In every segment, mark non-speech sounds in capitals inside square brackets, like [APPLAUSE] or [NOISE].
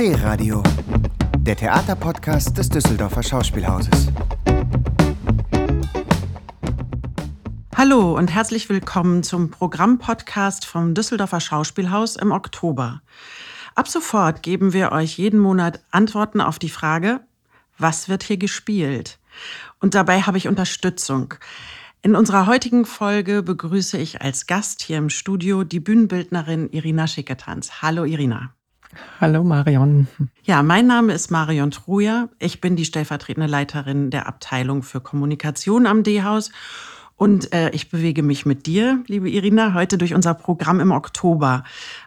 D-Radio, der Theaterpodcast des Düsseldorfer Schauspielhauses. Hallo und herzlich willkommen zum Programmpodcast vom Düsseldorfer Schauspielhaus im Oktober. Ab sofort geben wir euch jeden Monat Antworten auf die Frage, was wird hier gespielt? Und dabei habe ich Unterstützung. In unserer heutigen Folge begrüße ich als Gast hier im Studio die Bühnenbildnerin Irina Schicketanz. Hallo Irina. Hallo Marion. Ja, mein Name ist Marion Truja. Ich bin die stellvertretende Leiterin der Abteilung für Kommunikation am D-Haus. Und äh, ich bewege mich mit dir, liebe Irina, heute durch unser Programm im Oktober.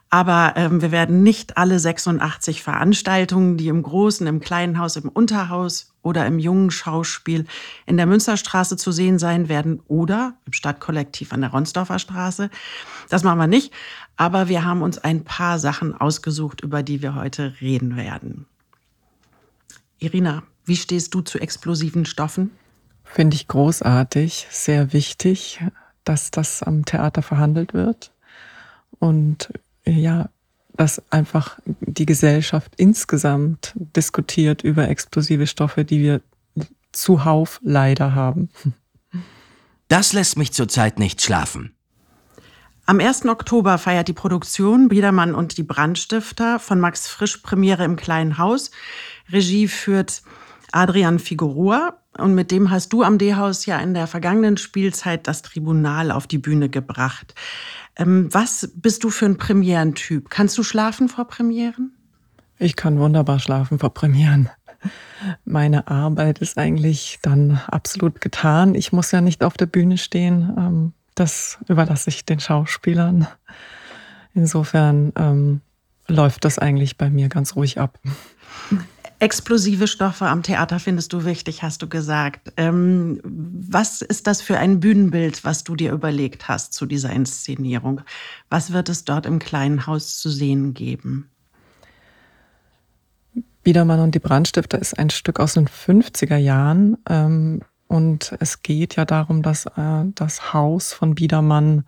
Aber ähm, wir werden nicht alle 86 Veranstaltungen, die im Großen, im Kleinen Haus, im Unterhaus oder im jungen Schauspiel in der Münsterstraße zu sehen sein werden oder im Stadtkollektiv an der Ronsdorfer Straße. Das machen wir nicht. Aber wir haben uns ein paar Sachen ausgesucht, über die wir heute reden werden. Irina, wie stehst du zu explosiven Stoffen? Finde ich großartig, sehr wichtig, dass das am Theater verhandelt wird. Und ja, dass einfach die Gesellschaft insgesamt diskutiert über explosive Stoffe, die wir zuhauf leider haben. Das lässt mich zurzeit nicht schlafen. Am 1. Oktober feiert die Produktion Biedermann und die Brandstifter von Max Frisch Premiere im Kleinen Haus. Regie führt Adrian Figueroa und mit dem hast du am D-Haus ja in der vergangenen Spielzeit das Tribunal auf die Bühne gebracht. Ähm, was bist du für ein Premierentyp? Kannst du schlafen vor Premieren? Ich kann wunderbar schlafen vor Premieren. Meine Arbeit ist eigentlich dann absolut getan. Ich muss ja nicht auf der Bühne stehen. Ähm, das überlasse ich den Schauspielern. Insofern ähm, läuft das eigentlich bei mir ganz ruhig ab. Explosive Stoffe am Theater findest du wichtig, hast du gesagt. Ähm, was ist das für ein Bühnenbild, was du dir überlegt hast zu dieser Inszenierung? Was wird es dort im kleinen Haus zu sehen geben? Biedermann und die Brandstifter ist ein Stück aus den 50er Jahren. Ähm, und es geht ja darum, dass äh, das Haus von Biedermann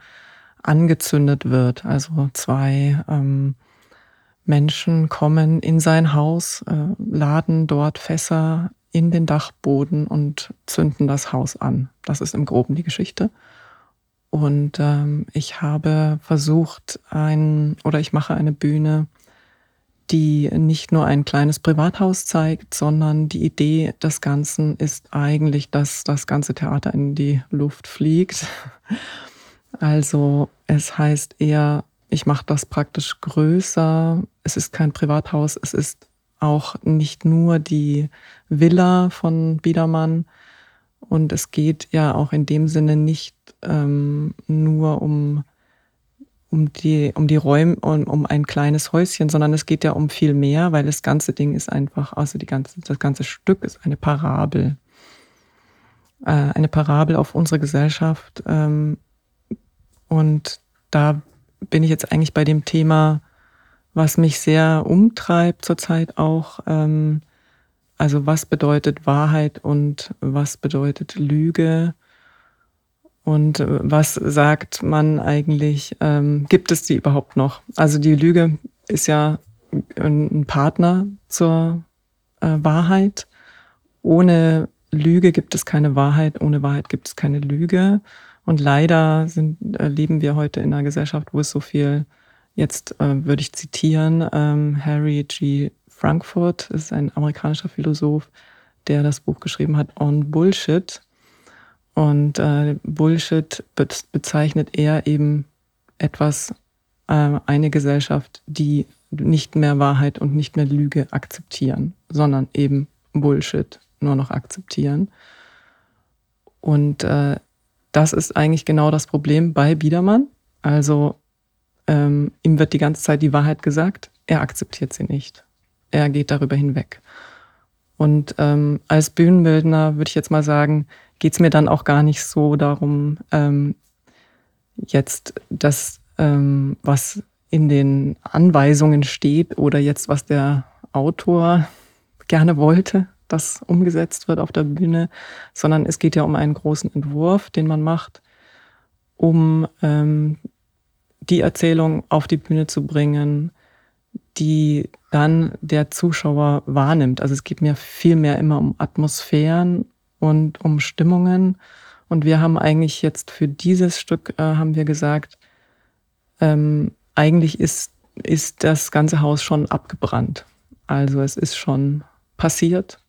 angezündet wird. Also zwei ähm, Menschen kommen in sein Haus, äh, laden dort Fässer in den Dachboden und zünden das Haus an. Das ist im Groben die Geschichte. Und ähm, ich habe versucht, ein oder ich mache eine Bühne, die nicht nur ein kleines Privathaus zeigt, sondern die Idee des Ganzen ist eigentlich, dass das ganze Theater in die Luft fliegt. [LAUGHS] Also es heißt eher ich mache das praktisch größer. Es ist kein Privathaus, es ist auch nicht nur die Villa von Biedermann. Und es geht ja auch in dem Sinne nicht ähm, nur um, um, die, um die Räume, um, um ein kleines Häuschen, sondern es geht ja um viel mehr, weil das ganze Ding ist einfach, also die ganze, das ganze Stück ist eine Parabel. Äh, eine Parabel auf unsere Gesellschaft. Ähm, und da bin ich jetzt eigentlich bei dem Thema, was mich sehr umtreibt zurzeit auch. Ähm, also was bedeutet Wahrheit und was bedeutet Lüge? Und äh, was sagt man eigentlich, ähm, gibt es die überhaupt noch? Also die Lüge ist ja ein Partner zur äh, Wahrheit. Ohne Lüge gibt es keine Wahrheit, ohne Wahrheit gibt es keine Lüge. Und leider sind, äh, leben wir heute in einer Gesellschaft, wo es so viel, jetzt äh, würde ich zitieren, ähm, Harry G. Frankfurt ist ein amerikanischer Philosoph, der das Buch geschrieben hat On Bullshit. Und äh, Bullshit be bezeichnet er eben etwas, äh, eine Gesellschaft, die nicht mehr Wahrheit und nicht mehr Lüge akzeptieren, sondern eben Bullshit nur noch akzeptieren. Und äh, das ist eigentlich genau das Problem bei Biedermann. Also ähm, ihm wird die ganze Zeit die Wahrheit gesagt, er akzeptiert sie nicht. Er geht darüber hinweg. Und ähm, als Bühnenbildner würde ich jetzt mal sagen, geht es mir dann auch gar nicht so darum, ähm, jetzt das, ähm, was in den Anweisungen steht oder jetzt was der Autor gerne wollte, das umgesetzt wird auf der Bühne, sondern es geht ja um einen großen Entwurf, den man macht, um ähm, die Erzählung auf die Bühne zu bringen, die dann der Zuschauer wahrnimmt. Also es geht mir viel mehr immer um Atmosphären und um Stimmungen. Und wir haben eigentlich jetzt für dieses Stück, äh, haben wir gesagt, ähm, eigentlich ist, ist das ganze Haus schon abgebrannt. Also es ist schon passiert.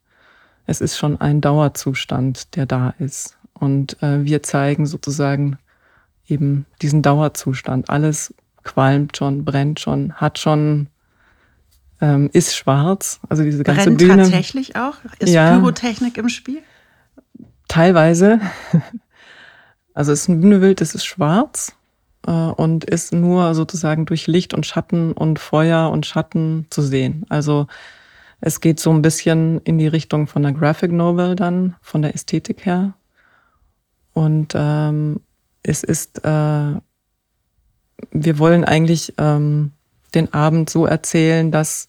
Es ist schon ein Dauerzustand, der da ist. Und äh, wir zeigen sozusagen eben diesen Dauerzustand. Alles qualmt schon, brennt schon, hat schon, ähm, ist schwarz. Also diese ganze Brennt Bühne. tatsächlich auch? Ist Ja. Pyrotechnik im Spiel? Teilweise. [LAUGHS] Also es ist ein Bühnebild, das ist schwarz äh, und ist nur sozusagen durch Licht und Schatten und Feuer und Schatten zu sehen. Also es geht so ein bisschen in die Richtung von der Graphic Novel dann, von der Ästhetik her. Und ähm, es ist, äh, wir wollen eigentlich ähm, den Abend so erzählen, dass,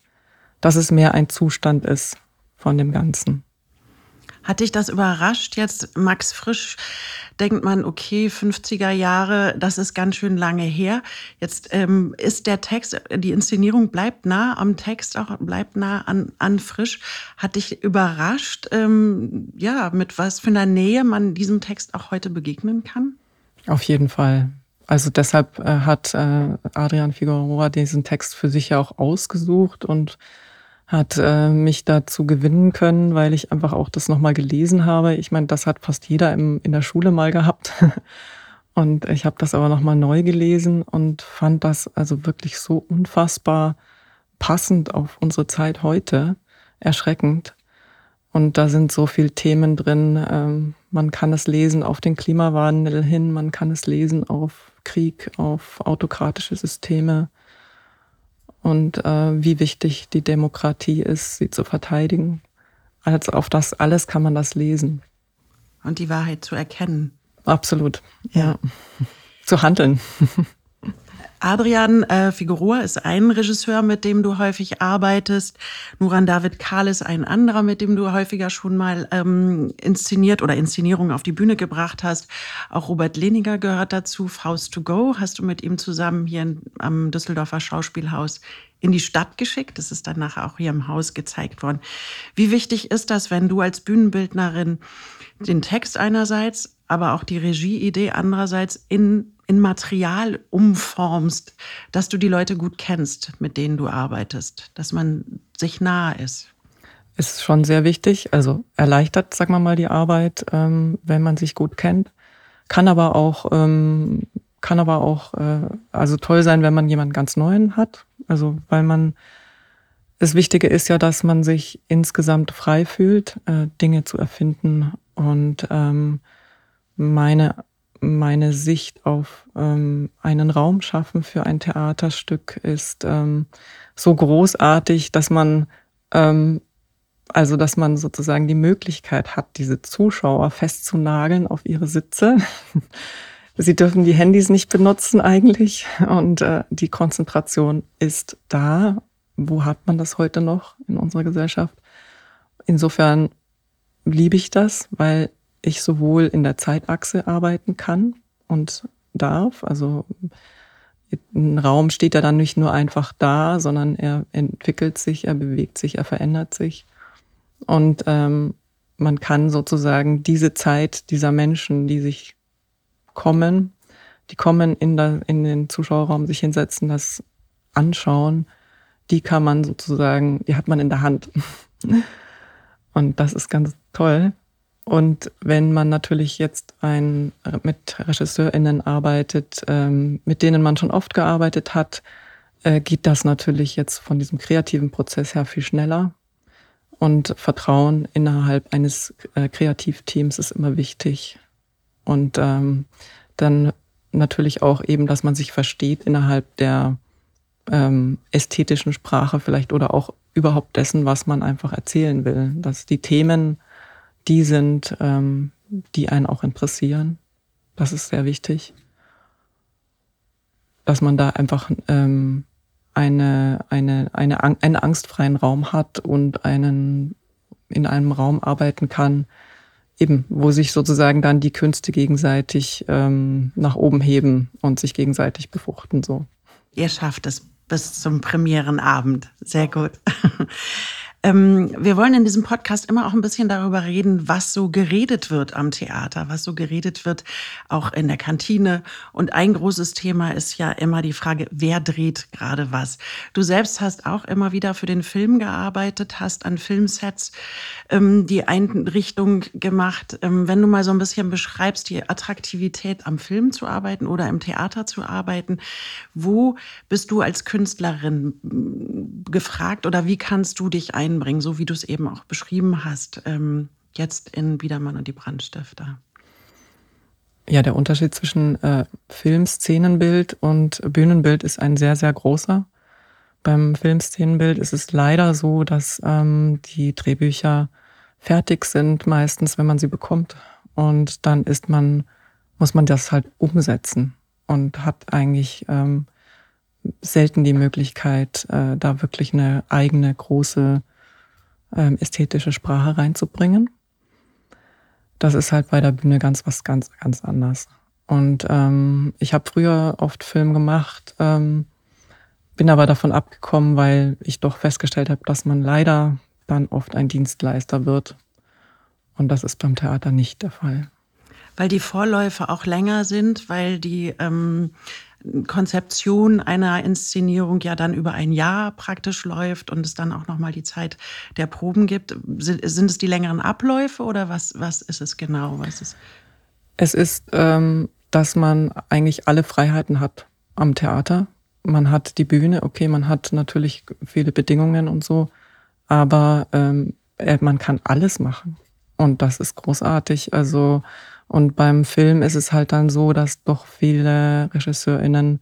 dass es mehr ein Zustand ist von dem Ganzen. Hat dich das überrascht? Jetzt Max Frisch denkt man, okay, 50er Jahre, das ist ganz schön lange her. Jetzt ähm, ist der Text, die Inszenierung bleibt nah am Text, auch bleibt nah an, an Frisch. Hat dich überrascht, ähm, ja, mit was für einer Nähe man diesem Text auch heute begegnen kann? Auf jeden Fall. Also deshalb äh, hat äh, Adrian Figueroa diesen Text für sich ja auch ausgesucht und hat äh, mich dazu gewinnen können, weil ich einfach auch das nochmal gelesen habe. Ich meine, das hat fast jeder im, in der Schule mal gehabt. [LAUGHS] Und ich habe das aber nochmal neu gelesen und fand das also wirklich so unfassbar passend auf unsere Zeit heute. Erschreckend. Und da sind so viele Themen drin. Ähm, man kann es lesen auf den Klimawandel hin, man kann es lesen auf Krieg, auf autokratische Systeme und äh, wie wichtig die Demokratie ist, sie zu verteidigen. Also auf das alles kann man das lesen. Und die Wahrheit zu erkennen. Absolut. Ja. Zu handeln. [LAUGHS] Adrian äh, Figueroa ist ein Regisseur, mit dem du häufig arbeitest. Nuran David Kahl ist ein anderer, mit dem du häufiger schon mal ähm, inszeniert oder Inszenierungen auf die Bühne gebracht hast. Auch Robert Leniger gehört dazu. Faust to Go hast du mit ihm zusammen hier in, am Düsseldorfer Schauspielhaus in die Stadt geschickt. Das ist dann nachher auch hier im Haus gezeigt worden. Wie wichtig ist das, wenn du als Bühnenbildnerin den Text einerseits, aber auch die Regieidee andererseits in in Material umformst, dass du die Leute gut kennst, mit denen du arbeitest, dass man sich nahe ist. Ist schon sehr wichtig, also erleichtert, sagen wir mal, die Arbeit, ähm, wenn man sich gut kennt. Kann aber auch, ähm, kann aber auch, äh, also toll sein, wenn man jemanden ganz Neuen hat. Also, weil man, das Wichtige ist ja, dass man sich insgesamt frei fühlt, äh, Dinge zu erfinden und ähm, meine meine Sicht auf ähm, einen Raum schaffen für ein Theaterstück ist ähm, so großartig, dass man ähm, also dass man sozusagen die Möglichkeit hat, diese Zuschauer festzunageln auf ihre Sitze. [LAUGHS] Sie dürfen die Handys nicht benutzen eigentlich und äh, die Konzentration ist da. Wo hat man das heute noch in unserer Gesellschaft? Insofern liebe ich das, weil ich sowohl in der Zeitachse arbeiten kann und darf. Also ein Raum steht ja dann nicht nur einfach da, sondern er entwickelt sich, er bewegt sich, er verändert sich. Und ähm, man kann sozusagen diese Zeit dieser Menschen, die sich kommen, die kommen in, der, in den Zuschauerraum, sich hinsetzen, das anschauen, die kann man sozusagen, die hat man in der Hand. [LAUGHS] Und das ist ganz toll. Und wenn man natürlich jetzt ein, mit RegisseurInnen arbeitet, ähm, mit denen man schon oft gearbeitet hat, äh, geht das natürlich jetzt von diesem kreativen Prozess her viel schneller. Und Vertrauen innerhalb eines äh, Kreativteams ist immer wichtig. Und ähm, dann natürlich auch eben, dass man sich versteht innerhalb der ähm, ästhetischen Sprache vielleicht oder auch überhaupt dessen, was man einfach erzählen will. Dass die Themen die sind, ähm, die einen auch interessieren. Das ist sehr wichtig. Dass man da einfach ähm, eine, eine, eine, einen angstfreien Raum hat und einen in einem Raum arbeiten kann, eben, wo sich sozusagen dann die Künste gegenseitig ähm, nach oben heben und sich gegenseitig befruchten. So. Ihr schafft es bis zum Premierenabend. Sehr gut. Ähm, wir wollen in diesem Podcast immer auch ein bisschen darüber reden, was so geredet wird am Theater, was so geredet wird auch in der Kantine. Und ein großes Thema ist ja immer die Frage, wer dreht gerade was. Du selbst hast auch immer wieder für den Film gearbeitet, hast an Filmsets ähm, die Einrichtung gemacht. Ähm, wenn du mal so ein bisschen beschreibst, die Attraktivität am Film zu arbeiten oder im Theater zu arbeiten, wo bist du als Künstlerin gefragt oder wie kannst du dich ein einbringen, so wie du es eben auch beschrieben hast, ähm, jetzt in Biedermann und die Brandstifter? Ja, der Unterschied zwischen äh, Filmszenenbild und Bühnenbild ist ein sehr, sehr großer. Beim Filmszenenbild ist es leider so, dass ähm, die Drehbücher fertig sind, meistens, wenn man sie bekommt. Und dann ist man, muss man das halt umsetzen und hat eigentlich ähm, selten die Möglichkeit, äh, da wirklich eine eigene große ähm, ästhetische Sprache reinzubringen. Das ist halt bei der Bühne ganz was ganz, ganz anders. Und ähm, ich habe früher oft Film gemacht, ähm, bin aber davon abgekommen, weil ich doch festgestellt habe, dass man leider dann oft ein Dienstleister wird. Und das ist beim Theater nicht der Fall. Weil die Vorläufe auch länger sind, weil die ähm, Konzeption einer Inszenierung ja dann über ein Jahr praktisch läuft und es dann auch noch mal die Zeit der Proben gibt. Sind, es die längeren Abläufe oder was, was ist es genau? Was ist es ist, ähm, dass man eigentlich alle Freiheiten hat am Theater. Man hat die Bühne, okay, man hat natürlich viele Bedingungen und so, aber ähm, äh, man kann alles machen. Und das ist großartig. Also und beim Film ist es halt dann so, dass doch viele RegisseurInnen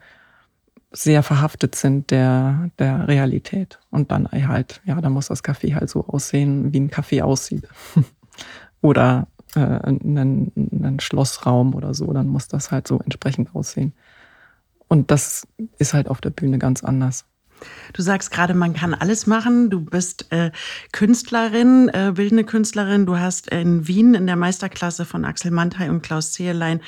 sehr verhaftet sind der, der Realität. Und dann halt, ja, da muss das Café halt so aussehen, wie ein Café aussieht. [LAUGHS] oder äh, ein, ein Schlossraum oder so, dann muss das halt so entsprechend aussehen. Und das ist halt auf der Bühne ganz anders. Du sagst gerade, man kann alles machen. Du bist äh, Künstlerin, äh, bildende Künstlerin. Du hast in Wien in der Meisterklasse von Axel Mantei und Klaus Zehelein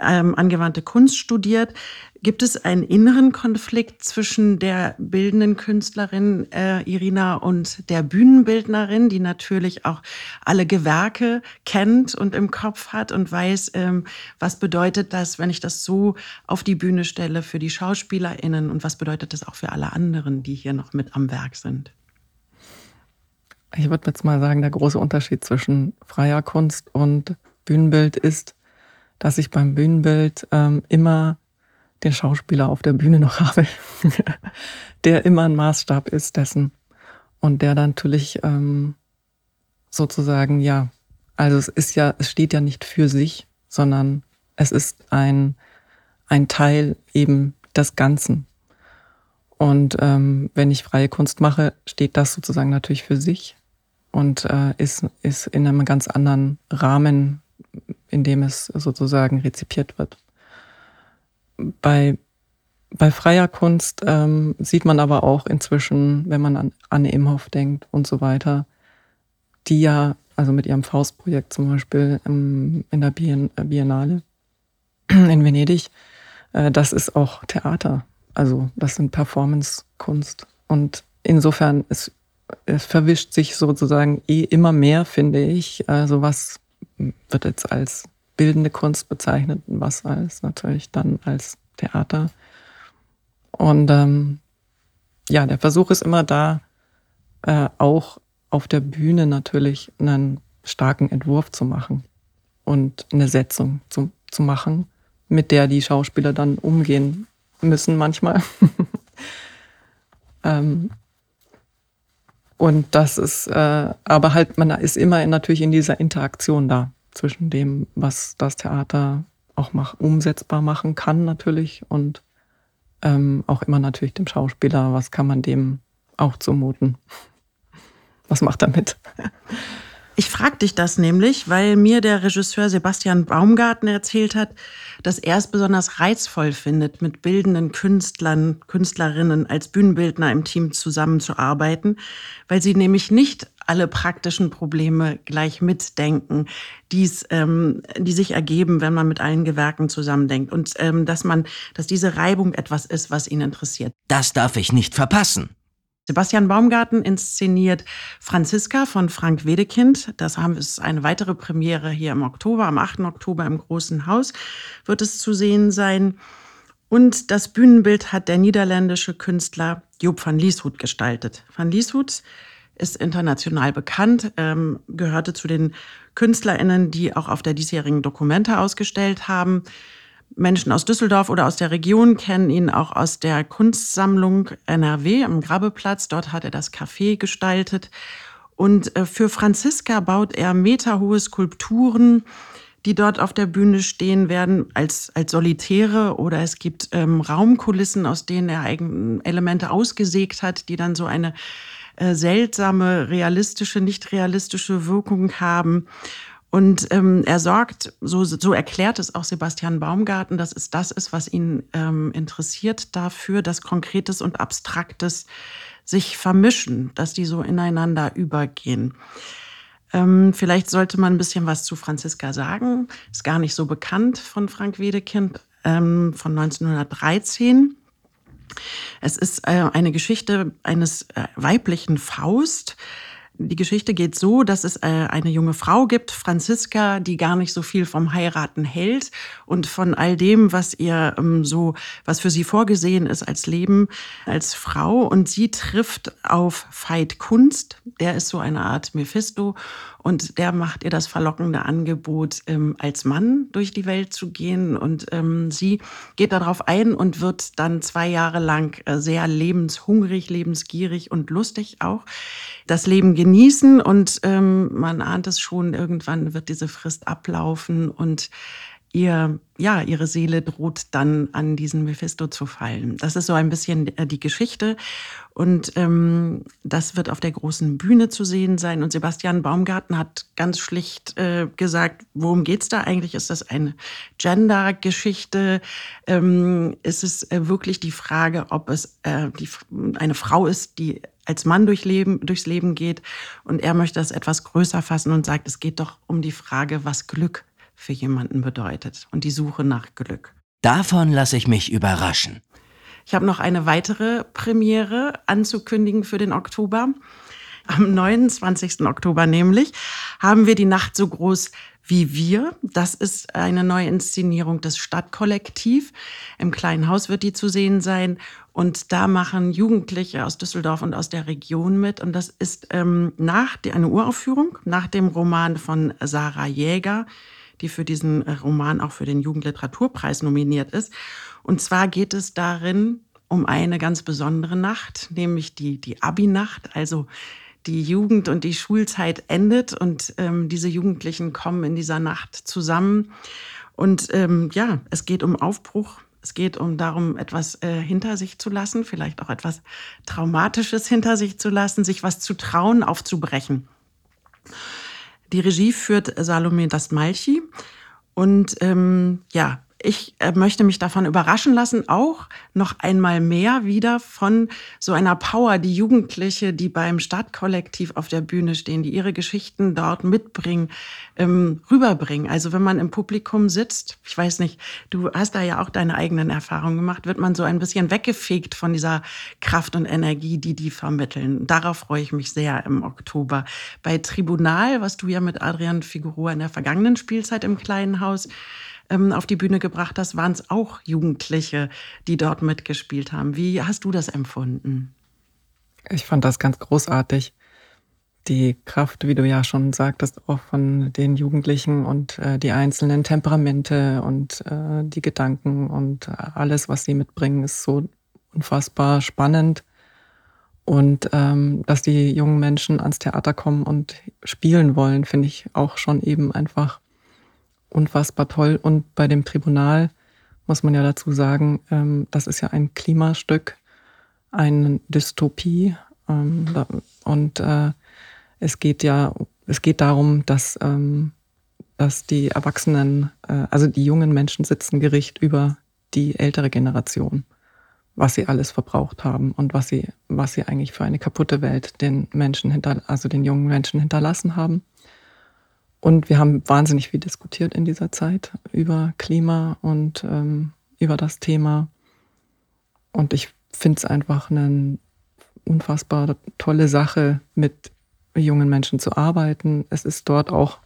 ähm, angewandte Kunst studiert. Gibt es einen inneren Konflikt zwischen der bildenden Künstlerin äh, Irina und der Bühnenbildnerin, die natürlich auch alle Gewerke kennt und im Kopf hat und weiß, ähm, was bedeutet das, wenn ich das so auf die Bühne stelle für die SchauspielerInnen und was bedeutet das auch für alle anderen, die hier noch mit am Werk sind? Ich würde jetzt mal sagen, der große Unterschied zwischen freier Kunst und Bühnenbild ist, dass ich beim Bühnenbild ähm, immer den Schauspieler auf der Bühne noch [LAUGHS] habe, der immer ein Maßstab ist dessen. Und der dann natürlich ähm, sozusagen, ja, also es ist ja, es steht ja nicht für sich, sondern es ist ein, ein Teil eben des Ganzen. Und ähm, wenn ich freie Kunst mache, steht das sozusagen natürlich für sich und äh, ist, ist in einem ganz anderen Rahmen, in dem es sozusagen rezipiert wird. Bei, bei freier Kunst ähm, sieht man aber auch inzwischen, wenn man an Anne Imhoff denkt und so weiter, die ja, also mit ihrem Faustprojekt zum Beispiel im, in der Biennale [CLEARS THROAT] in Venedig, äh, das ist auch Theater. Also das sind Performance-Kunst. Und insofern, es, es verwischt sich sozusagen eh immer mehr, finde ich. Also was wird jetzt als bildende Kunst bezeichnet und was als natürlich dann als Theater. Und ähm, ja, der Versuch ist immer da, äh, auch auf der Bühne natürlich einen starken Entwurf zu machen und eine Setzung zu, zu machen, mit der die Schauspieler dann umgehen müssen manchmal. [LAUGHS] ähm, und das ist, äh, aber halt, man ist immer natürlich in dieser Interaktion da zwischen dem, was das Theater auch mach, umsetzbar machen kann natürlich und ähm, auch immer natürlich dem Schauspieler, was kann man dem auch zumuten? Was macht er mit? Ich frage dich das nämlich, weil mir der Regisseur Sebastian Baumgarten erzählt hat, dass er es besonders reizvoll findet, mit bildenden Künstlern, Künstlerinnen als Bühnenbildner im Team zusammenzuarbeiten, weil sie nämlich nicht alle praktischen Probleme gleich mitdenken, die's, ähm, die sich ergeben, wenn man mit allen Gewerken zusammendenkt und ähm, dass man, dass diese Reibung etwas ist, was ihn interessiert. Das darf ich nicht verpassen. Sebastian Baumgarten inszeniert Franziska von Frank Wedekind. Das haben, ist eine weitere Premiere hier im Oktober. Am 8. Oktober im Großen Haus wird es zu sehen sein. Und das Bühnenbild hat der niederländische Künstler Job van Lieshout gestaltet. Van Lieshout ist international bekannt, ähm, gehörte zu den KünstlerInnen, die auch auf der diesjährigen Dokumente ausgestellt haben. Menschen aus Düsseldorf oder aus der Region kennen ihn auch aus der Kunstsammlung NRW am Grabeplatz. Dort hat er das Café gestaltet. Und äh, für Franziska baut er meterhohe Skulpturen, die dort auf der Bühne stehen werden, als, als Solitäre oder es gibt ähm, Raumkulissen, aus denen er Elemente ausgesägt hat, die dann so eine äh, seltsame, realistische, nicht realistische Wirkung haben. Und ähm, er sorgt, so, so erklärt es auch Sebastian Baumgarten, dass es das ist, was ihn ähm, interessiert, dafür, dass Konkretes und Abstraktes sich vermischen, dass die so ineinander übergehen. Ähm, vielleicht sollte man ein bisschen was zu Franziska sagen. Ist gar nicht so bekannt von Frank Wedekind ähm, von 1913. Es ist äh, eine Geschichte eines äh, weiblichen Faust, die Geschichte geht so, dass es äh, eine junge Frau gibt, Franziska, die gar nicht so viel vom Heiraten hält und von all dem, was ihr ähm, so, was für sie vorgesehen ist als Leben als Frau. Und sie trifft auf Veit Kunst, der ist so eine Art Mephisto und der macht ihr das verlockende Angebot, ähm, als Mann durch die Welt zu gehen. Und ähm, sie geht darauf ein und wird dann zwei Jahre lang äh, sehr lebenshungrig, lebensgierig und lustig auch das Leben genießen. Und ähm, man ahnt es schon, irgendwann wird diese Frist ablaufen und ihr, ja, ihre Seele droht dann an diesen Mephisto zu fallen. Das ist so ein bisschen äh, die Geschichte. Und ähm, das wird auf der großen Bühne zu sehen sein. Und Sebastian Baumgarten hat ganz schlicht äh, gesagt, worum geht's da eigentlich? Ist das eine Gender-Geschichte? Ähm, ist es äh, wirklich die Frage, ob es äh, die, eine Frau ist, die als Mann durch Leben, durchs Leben geht? Und er möchte das etwas größer fassen und sagt, es geht doch um die Frage, was Glück für jemanden bedeutet und die Suche nach Glück. Davon lasse ich mich überraschen. Ich habe noch eine weitere Premiere anzukündigen für den Oktober. Am 29. Oktober nämlich haben wir die Nacht so groß wie wir. Das ist eine neue Inszenierung des Stadtkollektiv. Im kleinen Haus wird die zu sehen sein. Und da machen Jugendliche aus Düsseldorf und aus der Region mit. Und das ist ähm, nach die, eine Uraufführung nach dem Roman von Sarah Jäger, die für diesen äh, Roman auch für den Jugendliteraturpreis nominiert ist. Und zwar geht es darin um eine ganz besondere Nacht, nämlich die, die Abi-Nacht, also die Jugend und die Schulzeit endet und ähm, diese Jugendlichen kommen in dieser Nacht zusammen. Und ähm, ja, es geht um Aufbruch. Es geht um darum, etwas äh, hinter sich zu lassen, vielleicht auch etwas Traumatisches hinter sich zu lassen, sich was zu trauen, aufzubrechen. Die Regie führt Salome Dasmalchi. Und ähm, ja, ich äh, möchte mich davon überraschen lassen, auch noch einmal mehr wieder von so einer Power, die Jugendliche, die beim Stadtkollektiv auf der Bühne stehen, die ihre Geschichten dort mitbringen, ähm, rüberbringen. Also wenn man im Publikum sitzt, ich weiß nicht, du hast da ja auch deine eigenen Erfahrungen gemacht, wird man so ein bisschen weggefegt von dieser Kraft und Energie, die die vermitteln. Darauf freue ich mich sehr im Oktober. Bei Tribunal, was du ja mit Adrian Figueroa in der vergangenen Spielzeit im Kleinen Haus ähm, auf die Bühne gebracht hast, waren es auch Jugendliche, die dort mitgespielt haben. Wie hast du das empfunden? Ich fand das ganz großartig. Die Kraft, wie du ja schon sagtest, auch von den Jugendlichen und äh, die einzelnen Temperamente und äh, die Gedanken und äh, alles, was sie mitbringen, ist so unfassbar spannend. Und ähm, dass die jungen Menschen ans Theater kommen und spielen wollen, finde ich auch schon eben einfach unfassbar toll. Und bei dem Tribunal muss man ja dazu sagen, ähm, das ist ja ein Klimastück, eine Dystopie. Ähm, und äh, es geht ja es geht darum, dass, ähm, dass die Erwachsenen, äh, also die jungen Menschen sitzen Gericht über die ältere Generation, was sie alles verbraucht haben und was sie, was sie eigentlich für eine kaputte Welt den Menschen hinter, also den jungen Menschen hinterlassen haben. Und wir haben wahnsinnig viel diskutiert in dieser Zeit über Klima und ähm, über das Thema. Und ich finde es einfach eine unfassbar tolle Sache, mit jungen Menschen zu arbeiten. Es ist dort auch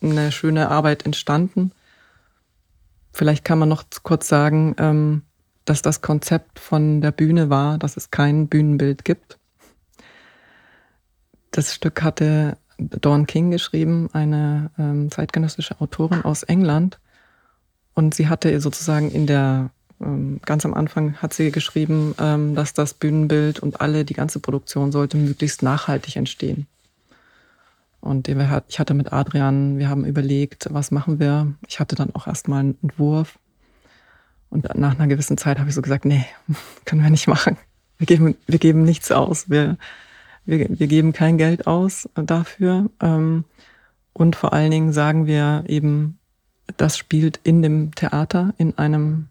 eine schöne Arbeit entstanden. Vielleicht kann man noch kurz sagen, ähm, dass das Konzept von der Bühne war, dass es kein Bühnenbild gibt. Das Stück hatte Dawn King geschrieben, eine ähm, zeitgenössische Autorin aus England. Und sie hatte sozusagen in der, ähm, ganz am Anfang hat sie geschrieben, ähm, dass das Bühnenbild und alle, die ganze Produktion sollte möglichst nachhaltig entstehen. Und ich hatte mit Adrian, wir haben überlegt, was machen wir. Ich hatte dann auch erstmal einen Entwurf. Und nach einer gewissen Zeit habe ich so gesagt, nee, [LAUGHS] können wir nicht machen. Wir geben, wir geben nichts aus. Wir, wir, wir geben kein Geld aus dafür. Ähm, und vor allen Dingen sagen wir eben, das spielt in dem Theater, in einem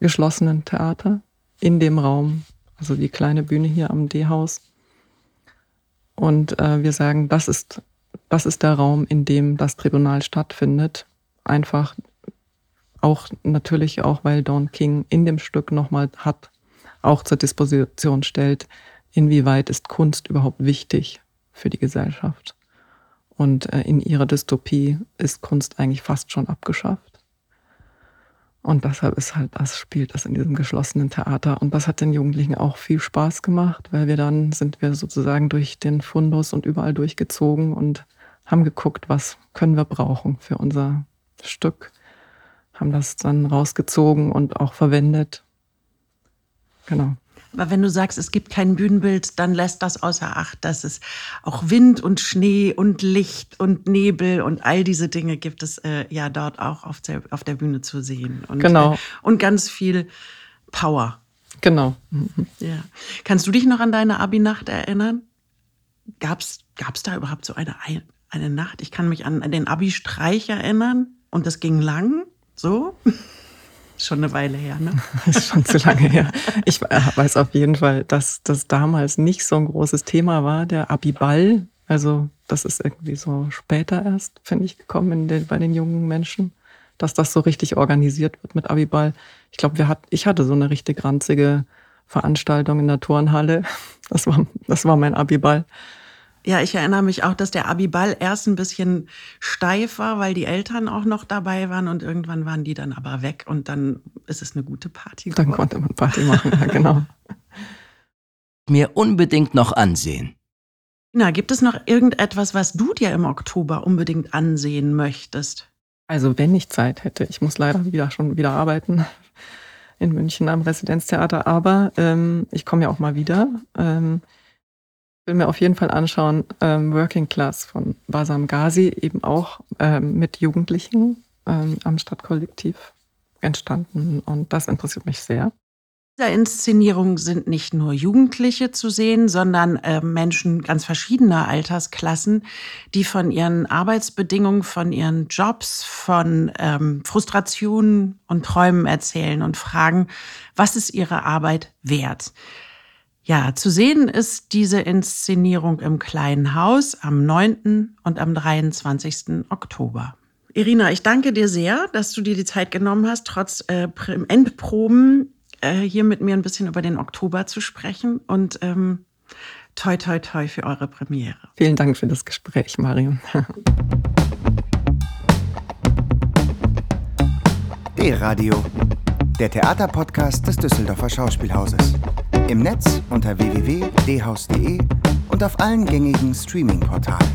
geschlossenen Theater, in dem Raum, also die kleine Bühne hier am D-Haus. Und äh, wir sagen, das ist, das ist der Raum, in dem das Tribunal stattfindet. Einfach auch natürlich auch, weil Don King in dem Stück nochmal hat, auch zur Disposition stellt, inwieweit ist Kunst überhaupt wichtig für die Gesellschaft. Und äh, in ihrer Dystopie ist Kunst eigentlich fast schon abgeschafft. Und deshalb ist halt, das spielt das in diesem geschlossenen Theater. Und das hat den Jugendlichen auch viel Spaß gemacht, weil wir dann sind wir sozusagen durch den Fundus und überall durchgezogen und haben geguckt, was können wir brauchen für unser Stück. Haben das dann rausgezogen und auch verwendet. Genau. Aber wenn du sagst, es gibt kein Bühnenbild, dann lässt das außer Acht, dass es auch Wind und Schnee und Licht und Nebel und all diese Dinge gibt es äh, ja dort auch auf der, auf der Bühne zu sehen. Und, genau. Äh, und ganz viel Power. Genau. Mhm. Ja. Kannst du dich noch an deine Abi-Nacht erinnern? Gab es da überhaupt so eine, eine Nacht? Ich kann mich an den Abi-Streich erinnern und das ging lang, so. Schon eine Weile her, ne? [LAUGHS] ist schon zu lange her. Ich weiß auf jeden Fall, dass das damals nicht so ein großes Thema war, der Abiball. Also das ist irgendwie so später erst, finde ich, gekommen den, bei den jungen Menschen, dass das so richtig organisiert wird mit Abiball. Ich glaube, wir hat, ich hatte so eine richtig ranzige Veranstaltung in der Turnhalle. Das war, das war mein Abiball. Ja, ich erinnere mich auch, dass der Abiball erst ein bisschen steif war, weil die Eltern auch noch dabei waren und irgendwann waren die dann aber weg und dann ist es eine gute Party geworden. Dann konnte man Party machen, ja, genau. [LAUGHS] Mir unbedingt noch ansehen. Na, gibt es noch irgendetwas, was du dir im Oktober unbedingt ansehen möchtest? Also, wenn ich Zeit hätte, ich muss leider wieder schon wieder arbeiten in München am Residenztheater, aber ähm, ich komme ja auch mal wieder. Ähm, will mir auf jeden Fall anschauen, ähm, Working Class von Basam Ghazi, eben auch ähm, mit Jugendlichen ähm, am Stadtkollektiv entstanden. Und das interessiert mich sehr. In dieser Inszenierung sind nicht nur Jugendliche zu sehen, sondern äh, Menschen ganz verschiedener Altersklassen, die von ihren Arbeitsbedingungen, von ihren Jobs, von ähm, Frustrationen und Träumen erzählen und fragen, was ist ihre Arbeit wert? Ja, zu sehen ist diese Inszenierung im Kleinen Haus am 9. und am 23. Oktober. Irina, ich danke dir sehr, dass du dir die Zeit genommen hast, trotz äh, Endproben äh, hier mit mir ein bisschen über den Oktober zu sprechen und ähm, toi toi toi für eure Premiere. Vielen Dank für das Gespräch, Marion. D-Radio, [LAUGHS] der Theaterpodcast des Düsseldorfer Schauspielhauses. Im Netz unter www.dhaus.de und auf allen gängigen Streaming-Portalen.